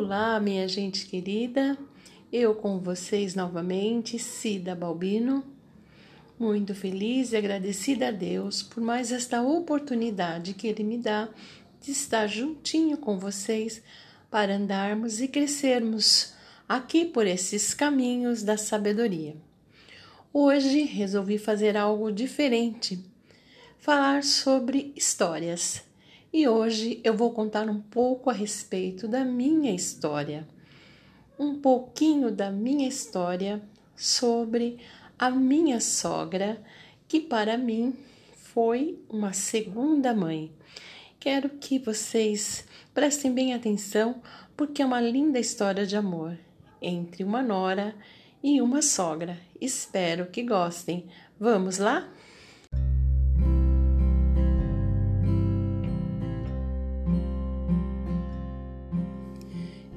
Olá, minha gente querida, eu com vocês novamente, Cida Balbino, muito feliz e agradecida a Deus por mais esta oportunidade que Ele me dá de estar juntinho com vocês para andarmos e crescermos aqui por esses caminhos da sabedoria. Hoje resolvi fazer algo diferente, falar sobre histórias e hoje eu vou contar um pouco a respeito da minha história, um pouquinho da minha história sobre a minha sogra, que para mim foi uma segunda mãe. Quero que vocês prestem bem atenção porque é uma linda história de amor entre uma nora e uma sogra. Espero que gostem. Vamos lá?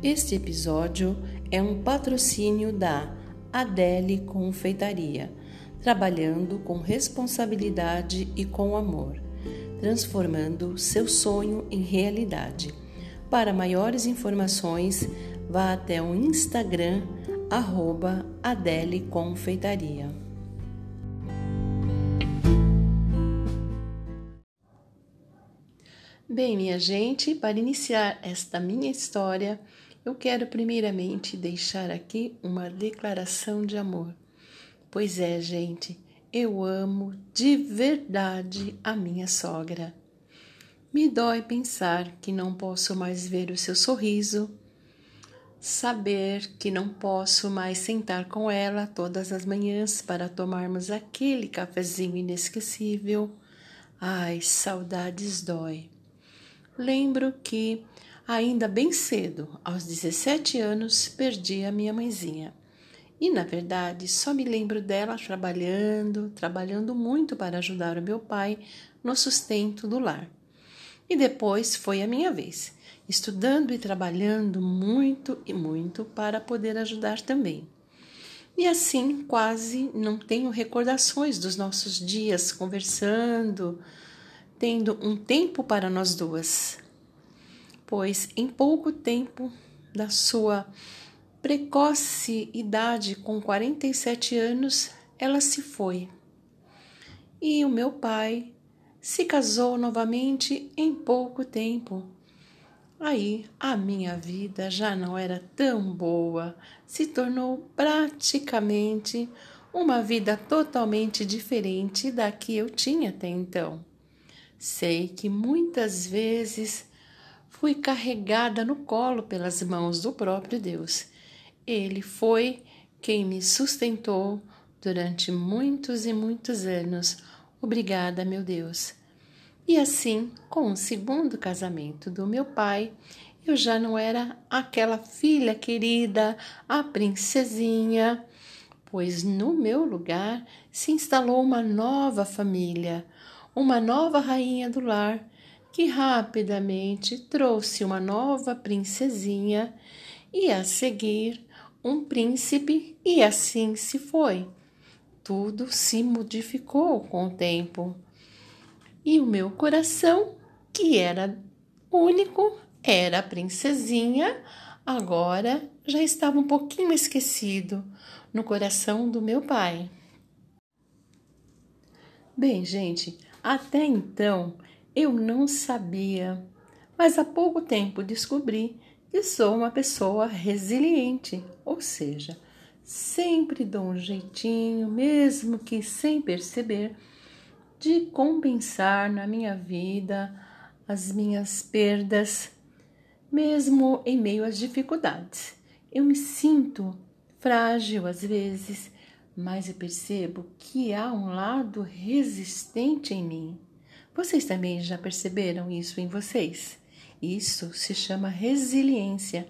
Este episódio é um patrocínio da Adele Confeitaria, trabalhando com responsabilidade e com amor, transformando seu sonho em realidade. Para maiores informações, vá até o Instagram arroba Adele Confeitaria. Bem, minha gente, para iniciar esta minha história, eu quero primeiramente deixar aqui uma declaração de amor. Pois é, gente, eu amo de verdade a minha sogra. Me dói pensar que não posso mais ver o seu sorriso, saber que não posso mais sentar com ela todas as manhãs para tomarmos aquele cafezinho inesquecível. Ai, saudades dói. Lembro que Ainda bem cedo, aos 17 anos, perdi a minha mãezinha. E na verdade, só me lembro dela trabalhando, trabalhando muito para ajudar o meu pai no sustento do lar. E depois foi a minha vez, estudando e trabalhando muito e muito para poder ajudar também. E assim, quase não tenho recordações dos nossos dias conversando, tendo um tempo para nós duas pois em pouco tempo da sua precoce idade, com 47 anos, ela se foi. E o meu pai se casou novamente em pouco tempo. Aí a minha vida já não era tão boa, se tornou praticamente uma vida totalmente diferente da que eu tinha até então. Sei que muitas vezes fui carregada no colo pelas mãos do próprio Deus. Ele foi quem me sustentou durante muitos e muitos anos. Obrigada, meu Deus. E assim, com o segundo casamento do meu pai, eu já não era aquela filha querida, a princesinha, pois no meu lugar se instalou uma nova família, uma nova rainha do lar que rapidamente trouxe uma nova princesinha e a seguir um príncipe, e assim se foi. Tudo se modificou com o tempo. E o meu coração, que era único, era a princesinha, agora já estava um pouquinho esquecido no coração do meu pai. Bem, gente, até então eu não sabia, mas há pouco tempo descobri que sou uma pessoa resiliente, ou seja, sempre dou um jeitinho, mesmo que sem perceber, de compensar na minha vida as minhas perdas, mesmo em meio às dificuldades. Eu me sinto frágil às vezes, mas eu percebo que há um lado resistente em mim. Vocês também já perceberam isso em vocês? Isso se chama resiliência.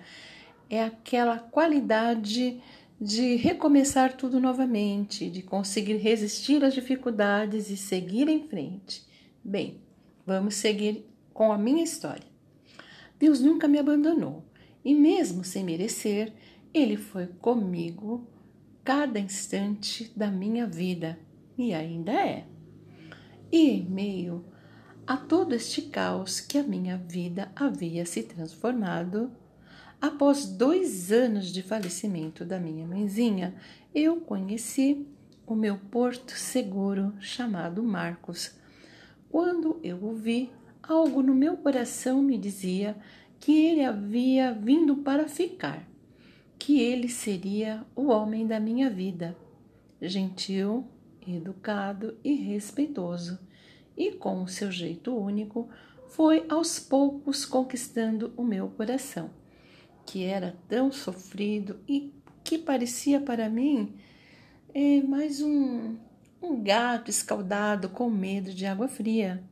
É aquela qualidade de recomeçar tudo novamente, de conseguir resistir às dificuldades e seguir em frente. Bem, vamos seguir com a minha história. Deus nunca me abandonou e, mesmo sem merecer, Ele foi comigo cada instante da minha vida e ainda é. E em meio a todo este caos que a minha vida havia se transformado, após dois anos de falecimento da minha mãezinha, eu conheci o meu porto seguro chamado Marcos. Quando eu o vi, algo no meu coração me dizia que ele havia vindo para ficar, que ele seria o homem da minha vida, gentil, educado e respeitoso, e com o seu jeito único, foi aos poucos conquistando o meu coração, que era tão sofrido e que parecia para mim é, mais um, um gato escaldado com medo de água fria.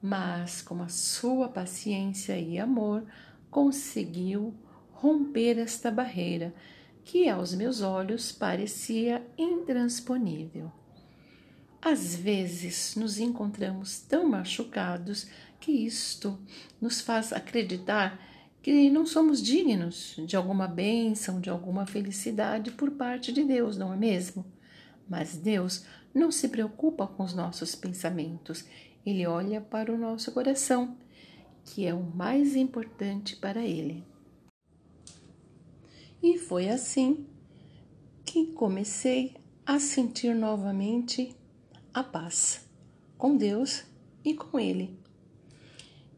Mas, com a sua paciência e amor, conseguiu romper esta barreira que aos meus olhos parecia intransponível. Às vezes nos encontramos tão machucados que isto nos faz acreditar que não somos dignos de alguma bênção, de alguma felicidade por parte de Deus, não é mesmo? Mas Deus não se preocupa com os nossos pensamentos, ele olha para o nosso coração, que é o mais importante para ele. E foi assim que comecei a sentir novamente a paz com Deus e com Ele.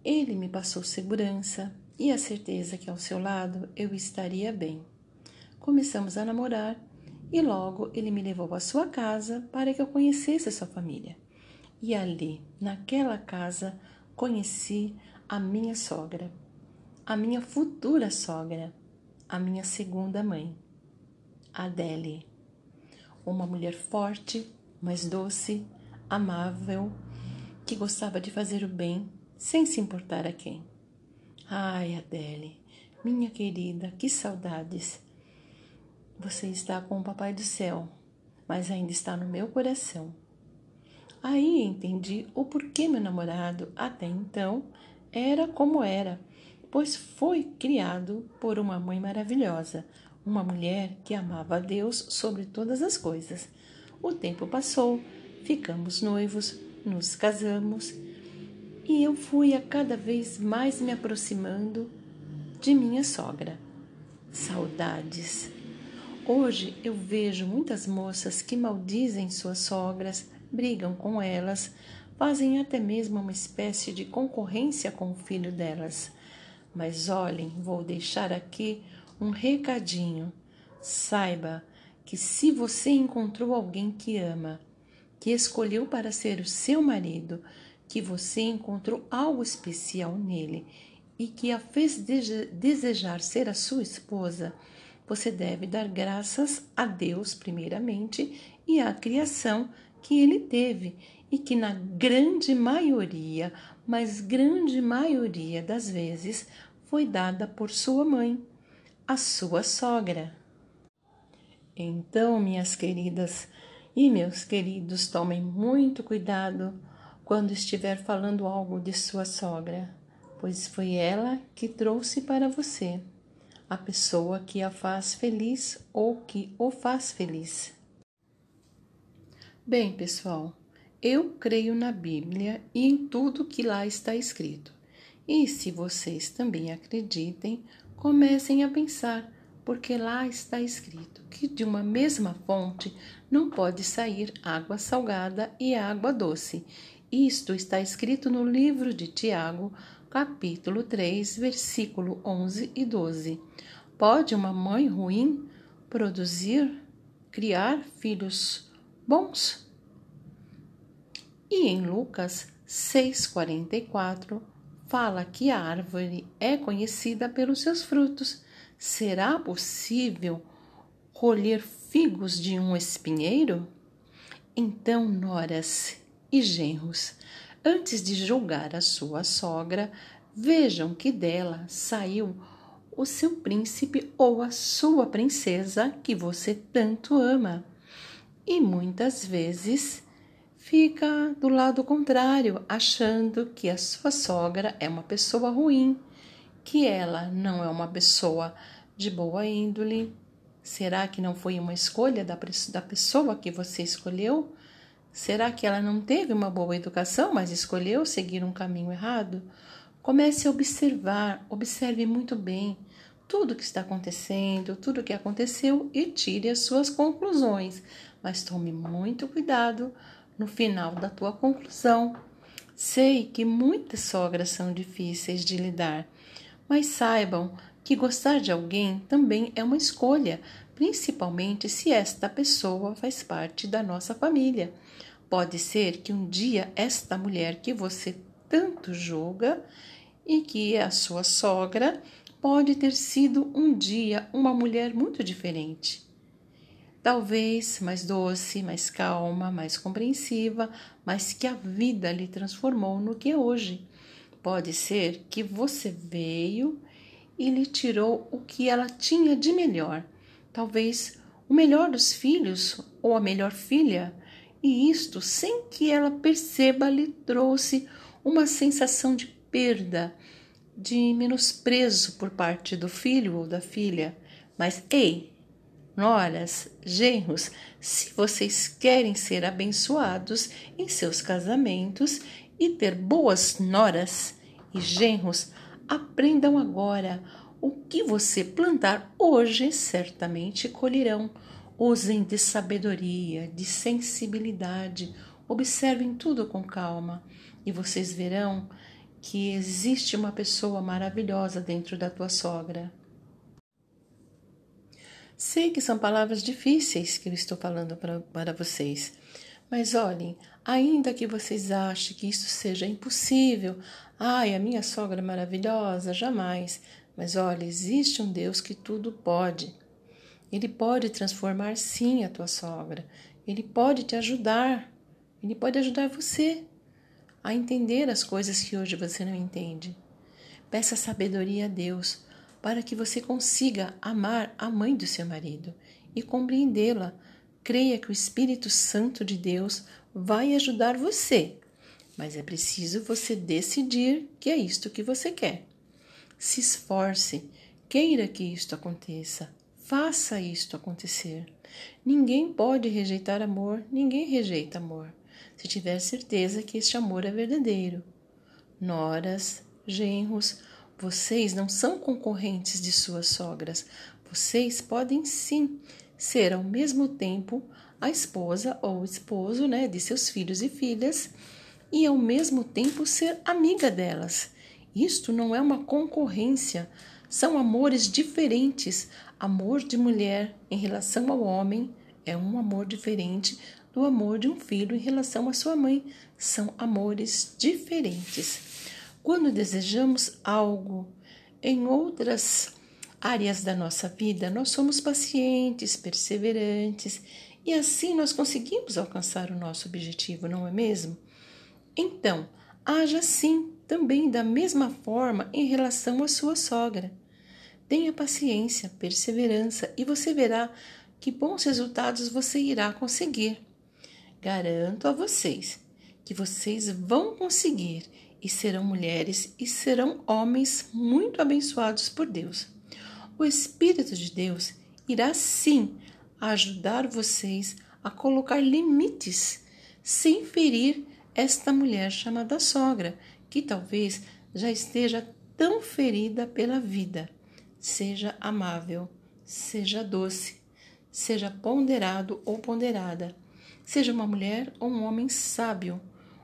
Ele me passou segurança e a certeza que ao seu lado eu estaria bem. Começamos a namorar e logo ele me levou à sua casa para que eu conhecesse a sua família. E ali, naquela casa, conheci a minha sogra, a minha futura sogra a minha segunda mãe, Adele, uma mulher forte, mas doce, amável, que gostava de fazer o bem sem se importar a quem. Ai, Adele, minha querida, que saudades! Você está com o Papai do Céu, mas ainda está no meu coração. Aí entendi o porquê meu namorado até então era como era pois foi criado por uma mãe maravilhosa, uma mulher que amava a Deus sobre todas as coisas. O tempo passou, ficamos noivos, nos casamos e eu fui a cada vez mais me aproximando de minha sogra. Saudades. Hoje eu vejo muitas moças que maldizem suas sogras, brigam com elas, fazem até mesmo uma espécie de concorrência com o filho delas. Mas olhem, vou deixar aqui um recadinho. Saiba que se você encontrou alguém que ama, que escolheu para ser o seu marido, que você encontrou algo especial nele e que a fez desejar ser a sua esposa, você deve dar graças a Deus, primeiramente, e à criação que ele teve, e que na grande maioria, mas grande maioria das vezes, foi dada por sua mãe, a sua sogra. Então, minhas queridas e meus queridos, tomem muito cuidado quando estiver falando algo de sua sogra, pois foi ela que trouxe para você a pessoa que a faz feliz ou que o faz feliz. Bem, pessoal, eu creio na Bíblia e em tudo que lá está escrito. E se vocês também acreditem, comecem a pensar, porque lá está escrito que de uma mesma fonte não pode sair água salgada e água doce. Isto está escrito no livro de Tiago, capítulo 3, versículo 11 e 12. Pode uma mãe ruim produzir, criar filhos bons? E em Lucas 6,44 fala que a árvore é conhecida pelos seus frutos. Será possível colher figos de um espinheiro? Então, noras e genros, antes de julgar a sua sogra, vejam que dela saiu o seu príncipe ou a sua princesa que você tanto ama. E muitas vezes fica do lado contrário, achando que a sua sogra é uma pessoa ruim, que ela não é uma pessoa de boa índole. Será que não foi uma escolha da, pessoa que você escolheu? Será que ela não teve uma boa educação, mas escolheu seguir um caminho errado? Comece a observar, observe muito bem tudo que está acontecendo, tudo que aconteceu e tire as suas conclusões. Mas tome muito cuidado no final da tua conclusão. Sei que muitas sogras são difíceis de lidar, mas saibam que gostar de alguém também é uma escolha, principalmente se esta pessoa faz parte da nossa família. Pode ser que um dia esta mulher que você tanto julga e que é a sua sogra pode ter sido um dia uma mulher muito diferente. Talvez mais doce, mais calma, mais compreensiva, mas que a vida lhe transformou no que é hoje. Pode ser que você veio e lhe tirou o que ela tinha de melhor, talvez o melhor dos filhos ou a melhor filha, e isto, sem que ela perceba, lhe trouxe uma sensação de perda, de menosprezo por parte do filho ou da filha. Mas, ei, noras, genros, se vocês querem ser abençoados em seus casamentos e ter boas noras e genros, aprendam agora. O que você plantar hoje, certamente colherão. Usem de sabedoria, de sensibilidade, observem tudo com calma e vocês verão que existe uma pessoa maravilhosa dentro da tua sogra. Sei que são palavras difíceis que eu estou falando para vocês, mas olhem, ainda que vocês achem que isso seja impossível, ai, a minha sogra maravilhosa, jamais. Mas olha, existe um Deus que tudo pode. Ele pode transformar sim a tua sogra. Ele pode te ajudar. Ele pode ajudar você a entender as coisas que hoje você não entende. Peça sabedoria a Deus para que você consiga amar a mãe do seu marido e compreendê-la. Creia que o Espírito Santo de Deus vai ajudar você, mas é preciso você decidir que é isto que você quer. Se esforce, queira que isto aconteça, faça isto acontecer. Ninguém pode rejeitar amor, ninguém rejeita amor se tiver certeza que este amor é verdadeiro. Noras, genros, vocês não são concorrentes de suas sogras. Vocês podem sim ser ao mesmo tempo a esposa ou esposo né, de seus filhos e filhas e ao mesmo tempo ser amiga delas. Isto não é uma concorrência, são amores diferentes. Amor de mulher em relação ao homem é um amor diferente do amor de um filho em relação à sua mãe. São amores diferentes. Quando desejamos algo em outras áreas da nossa vida, nós somos pacientes, perseverantes e assim nós conseguimos alcançar o nosso objetivo, não é mesmo? Então, haja sim também da mesma forma em relação à sua sogra. Tenha paciência, perseverança e você verá que bons resultados você irá conseguir. Garanto a vocês que vocês vão conseguir e serão mulheres e serão homens muito abençoados por Deus. O Espírito de Deus irá sim ajudar vocês a colocar limites sem ferir esta mulher chamada sogra, que talvez já esteja tão ferida pela vida. Seja amável, seja doce, seja ponderado ou ponderada seja uma mulher ou um homem sábio,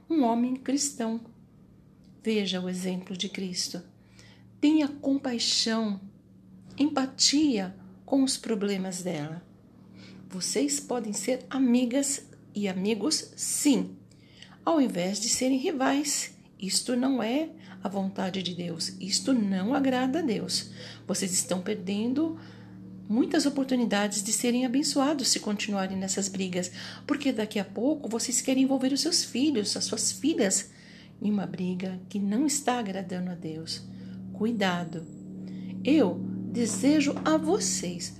um homem cristão. Veja o exemplo de Cristo. Tenha compaixão, empatia com os problemas dela. Vocês podem ser amigas e amigos, sim, ao invés de serem rivais. Isto não é a vontade de Deus, isto não agrada a Deus. Vocês estão perdendo muitas oportunidades de serem abençoados se continuarem nessas brigas, porque daqui a pouco vocês querem envolver os seus filhos, as suas filhas, em uma briga que não está agradando a Deus. Cuidado! Eu desejo a vocês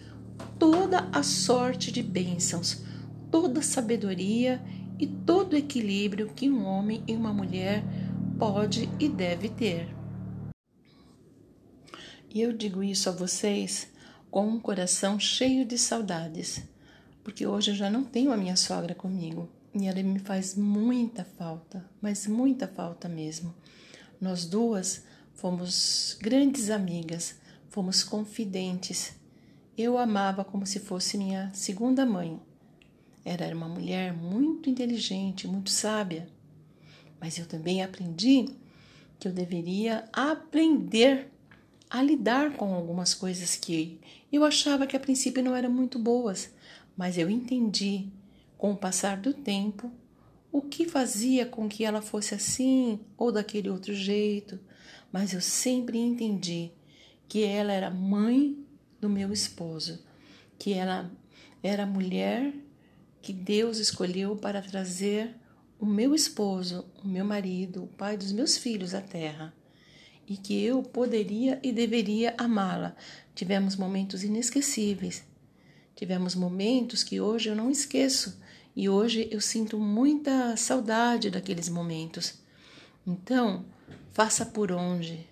toda a sorte de bênçãos, toda a sabedoria e todo o equilíbrio que um homem e uma mulher pode e deve ter. E eu digo isso a vocês com um coração cheio de saudades, porque hoje eu já não tenho a minha sogra comigo e ela me faz muita falta, mas muita falta mesmo. Nós duas fomos grandes amigas, fomos confidentes. Eu amava como se fosse minha segunda mãe. Era uma mulher muito inteligente, muito sábia. Mas eu também aprendi que eu deveria aprender a lidar com algumas coisas que eu achava que a princípio não eram muito boas, mas eu entendi com o passar do tempo o que fazia com que ela fosse assim ou daquele outro jeito, mas eu sempre entendi que ela era mãe do meu esposo, que ela era a mulher que Deus escolheu para trazer o meu esposo, o meu marido, o pai dos meus filhos à terra, e que eu poderia e deveria amá-la. Tivemos momentos inesquecíveis. Tivemos momentos que hoje eu não esqueço e hoje eu sinto muita saudade daqueles momentos. Então, faça por onde.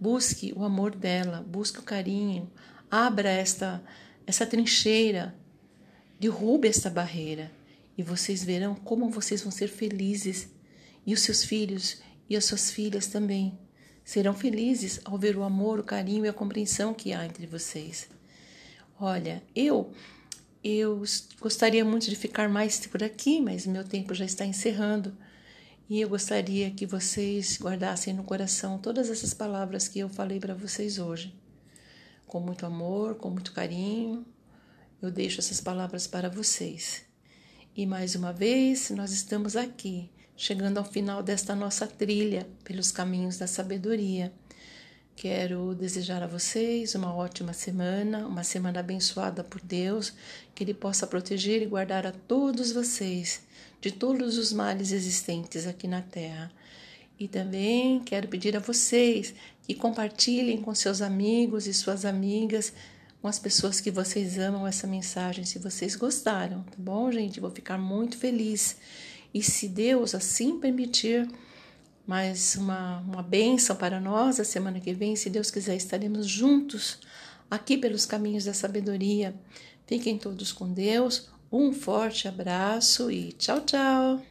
Busque o amor dela, busque o carinho, abra esta essa trincheira, derrube esta barreira e vocês verão como vocês vão ser felizes e os seus filhos e as suas filhas também serão felizes ao ver o amor, o carinho e a compreensão que há entre vocês. Olha, eu eu gostaria muito de ficar mais por aqui, mas meu tempo já está encerrando. E eu gostaria que vocês guardassem no coração todas essas palavras que eu falei para vocês hoje. Com muito amor, com muito carinho, eu deixo essas palavras para vocês. E mais uma vez, nós estamos aqui, chegando ao final desta nossa trilha pelos caminhos da sabedoria. Quero desejar a vocês uma ótima semana, uma semana abençoada por Deus, que Ele possa proteger e guardar a todos vocês de todos os males existentes aqui na Terra. E também quero pedir a vocês que compartilhem com seus amigos e suas amigas, com as pessoas que vocês amam essa mensagem, se vocês gostaram, tá bom, gente? Vou ficar muito feliz. E se Deus assim permitir, mais uma, uma bênção para nós a semana que vem. Se Deus quiser, estaremos juntos aqui pelos caminhos da sabedoria. Fiquem todos com Deus. Um forte abraço e tchau, tchau!